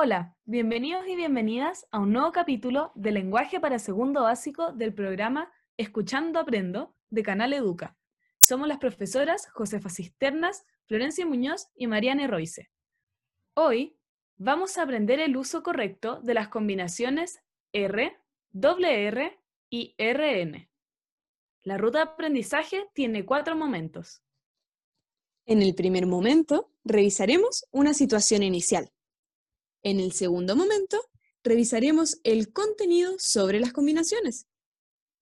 Hola, bienvenidos y bienvenidas a un nuevo capítulo de Lenguaje para Segundo Básico del programa Escuchando Aprendo de Canal Educa. Somos las profesoras Josefa Cisternas, Florencia Muñoz y Mariane Royce. Hoy vamos a aprender el uso correcto de las combinaciones R, R y RN. La ruta de aprendizaje tiene cuatro momentos. En el primer momento, revisaremos una situación inicial. En el segundo momento, revisaremos el contenido sobre las combinaciones.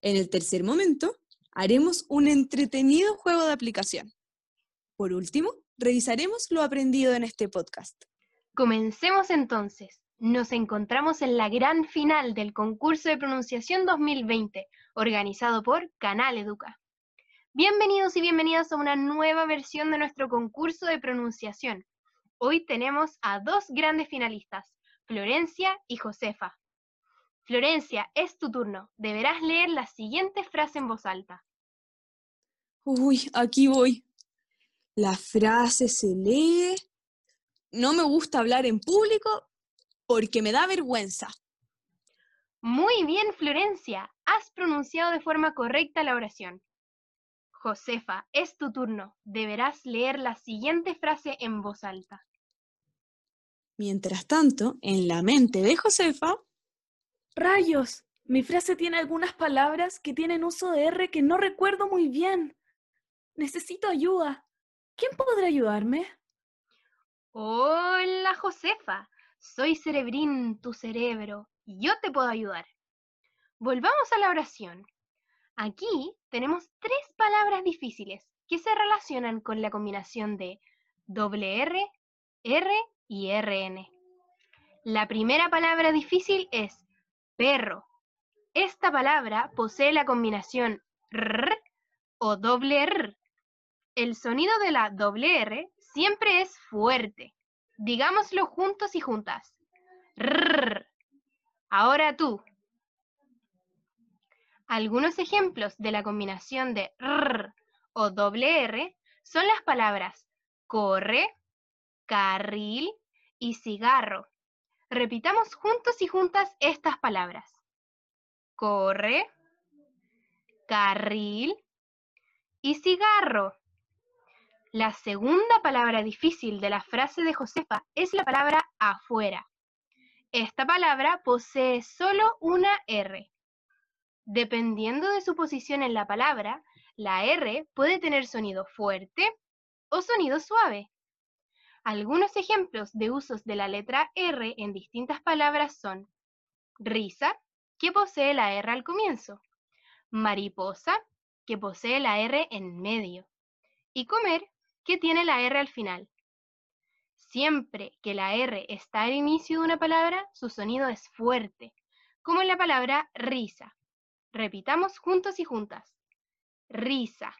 En el tercer momento, haremos un entretenido juego de aplicación. Por último, revisaremos lo aprendido en este podcast. Comencemos entonces. Nos encontramos en la gran final del concurso de pronunciación 2020, organizado por Canal Educa. Bienvenidos y bienvenidas a una nueva versión de nuestro concurso de pronunciación. Hoy tenemos a dos grandes finalistas, Florencia y Josefa. Florencia, es tu turno. Deberás leer la siguiente frase en voz alta. Uy, aquí voy. La frase se lee. No me gusta hablar en público porque me da vergüenza. Muy bien, Florencia. Has pronunciado de forma correcta la oración. Josefa, es tu turno. Deberás leer la siguiente frase en voz alta. Mientras tanto, en la mente de Josefa... ¡Rayos! Mi frase tiene algunas palabras que tienen uso de R que no recuerdo muy bien. Necesito ayuda. ¿Quién podrá ayudarme? Hola, Josefa. Soy Cerebrín, tu cerebro, y yo te puedo ayudar. Volvamos a la oración. Aquí tenemos tres palabras difíciles que se relacionan con la combinación de doble R, R y RN. La primera palabra difícil es perro. Esta palabra posee la combinación R o doble R. El sonido de la doble R siempre es fuerte. Digámoslo juntos y juntas. R. Ahora tú, algunos ejemplos de la combinación de R o doble R son las palabras corre, carril y cigarro. Repitamos juntos y juntas estas palabras. Corre, carril y cigarro. La segunda palabra difícil de la frase de Josefa es la palabra afuera. Esta palabra posee solo una R. Dependiendo de su posición en la palabra, la R puede tener sonido fuerte o sonido suave. Algunos ejemplos de usos de la letra R en distintas palabras son risa, que posee la R al comienzo, mariposa, que posee la R en medio, y comer, que tiene la R al final. Siempre que la R está al inicio de una palabra, su sonido es fuerte, como en la palabra risa. Repitamos juntos y juntas. Risa.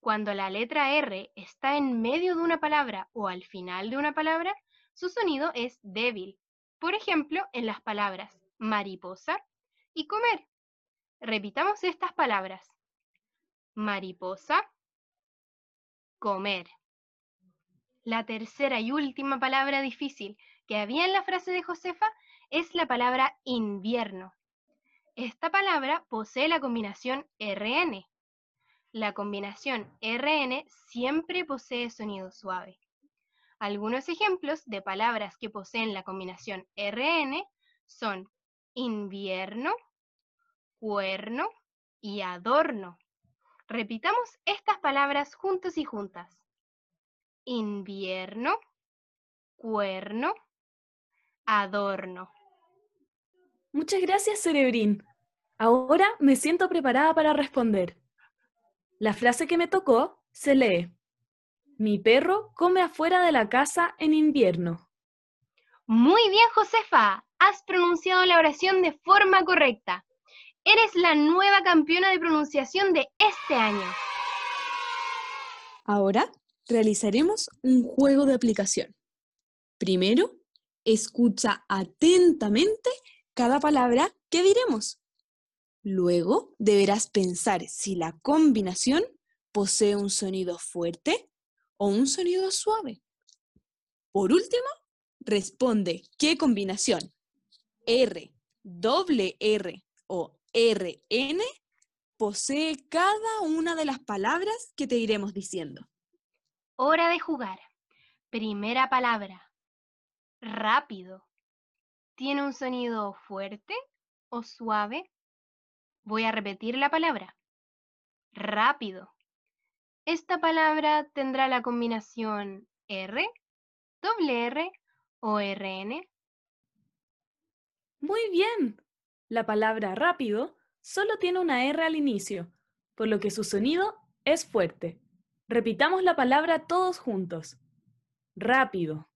Cuando la letra R está en medio de una palabra o al final de una palabra, su sonido es débil. Por ejemplo, en las palabras mariposa y comer. Repitamos estas palabras. Mariposa, comer. La tercera y última palabra difícil que había en la frase de Josefa es la palabra invierno. Esta palabra posee la combinación RN. La combinación RN siempre posee sonido suave. Algunos ejemplos de palabras que poseen la combinación RN son invierno, cuerno y adorno. Repitamos estas palabras juntos y juntas. Invierno, cuerno, adorno. Muchas gracias, Cerebrín. Ahora me siento preparada para responder. La frase que me tocó se lee. Mi perro come afuera de la casa en invierno. Muy bien, Josefa. Has pronunciado la oración de forma correcta. Eres la nueva campeona de pronunciación de este año. Ahora realizaremos un juego de aplicación. Primero, escucha atentamente cada palabra que diremos. Luego deberás pensar si la combinación posee un sonido fuerte o un sonido suave. Por último, responde qué combinación R, doble R o RN posee cada una de las palabras que te iremos diciendo. Hora de jugar. Primera palabra. Rápido. ¿Tiene un sonido fuerte o suave? Voy a repetir la palabra. Rápido. Esta palabra tendrá la combinación R, doble R o RN. Muy bien. La palabra rápido solo tiene una R al inicio, por lo que su sonido es fuerte. Repitamos la palabra todos juntos. Rápido.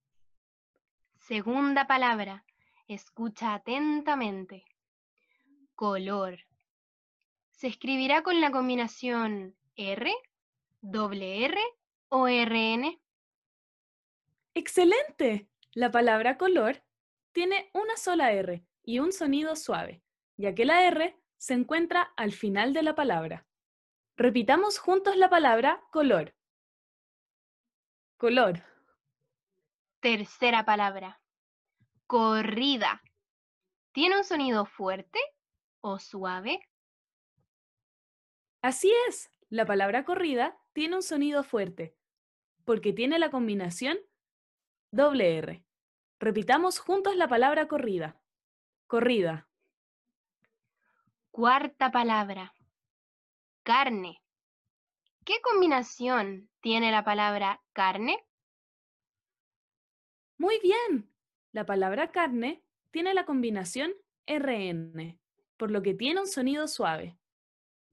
Segunda palabra. Escucha atentamente. Color. Se escribirá con la combinación R, doble R o RN. ¡Excelente! La palabra color tiene una sola R y un sonido suave, ya que la R se encuentra al final de la palabra. Repitamos juntos la palabra color. Color. Tercera palabra. Corrida. ¿Tiene un sonido fuerte o suave? Así es, la palabra corrida tiene un sonido fuerte, porque tiene la combinación doble R. Repitamos juntos la palabra corrida. Corrida. Cuarta palabra. Carne. ¿Qué combinación tiene la palabra carne? Muy bien. La palabra carne tiene la combinación RN, por lo que tiene un sonido suave.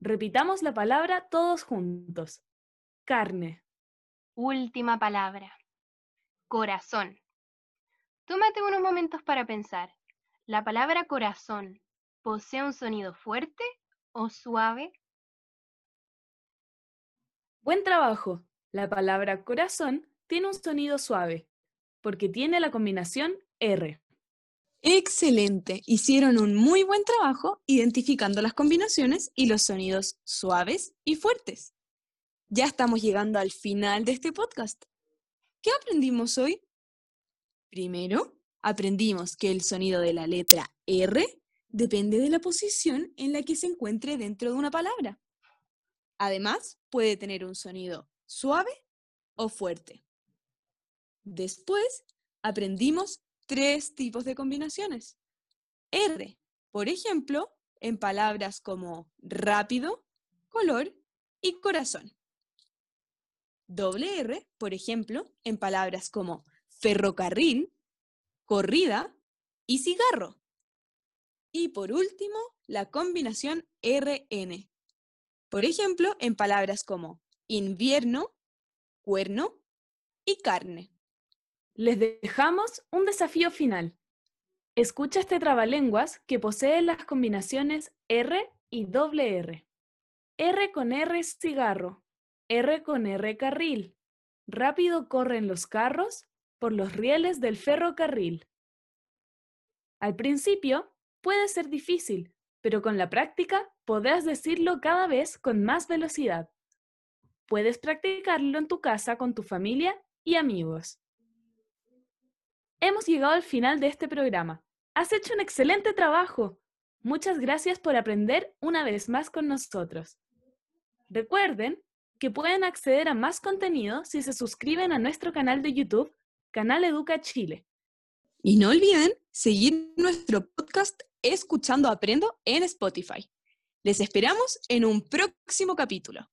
Repitamos la palabra todos juntos. Carne. Última palabra. Corazón. Tómate unos momentos para pensar. ¿La palabra corazón posee un sonido fuerte o suave? Buen trabajo. La palabra corazón tiene un sonido suave, porque tiene la combinación R. Excelente. Hicieron un muy buen trabajo identificando las combinaciones y los sonidos suaves y fuertes. Ya estamos llegando al final de este podcast. ¿Qué aprendimos hoy? Primero, aprendimos que el sonido de la letra R depende de la posición en la que se encuentre dentro de una palabra. Además, puede tener un sonido suave o fuerte. Después, aprendimos tres tipos de combinaciones. R, por ejemplo, en palabras como rápido, color y corazón. Doble R, por ejemplo, en palabras como ferrocarril, corrida y cigarro. Y por último, la combinación RN. Por ejemplo, en palabras como invierno, cuerno y carne. Les dejamos un desafío final. Escucha este trabalenguas que posee las combinaciones R y doble R. R con R cigarro, R con R carril. Rápido corren los carros por los rieles del ferrocarril. Al principio puede ser difícil, pero con la práctica podrás decirlo cada vez con más velocidad. Puedes practicarlo en tu casa con tu familia y amigos. Hemos llegado al final de este programa. Has hecho un excelente trabajo. Muchas gracias por aprender una vez más con nosotros. Recuerden que pueden acceder a más contenido si se suscriben a nuestro canal de YouTube, Canal Educa Chile. Y no olviden seguir nuestro podcast Escuchando Aprendo en Spotify. Les esperamos en un próximo capítulo.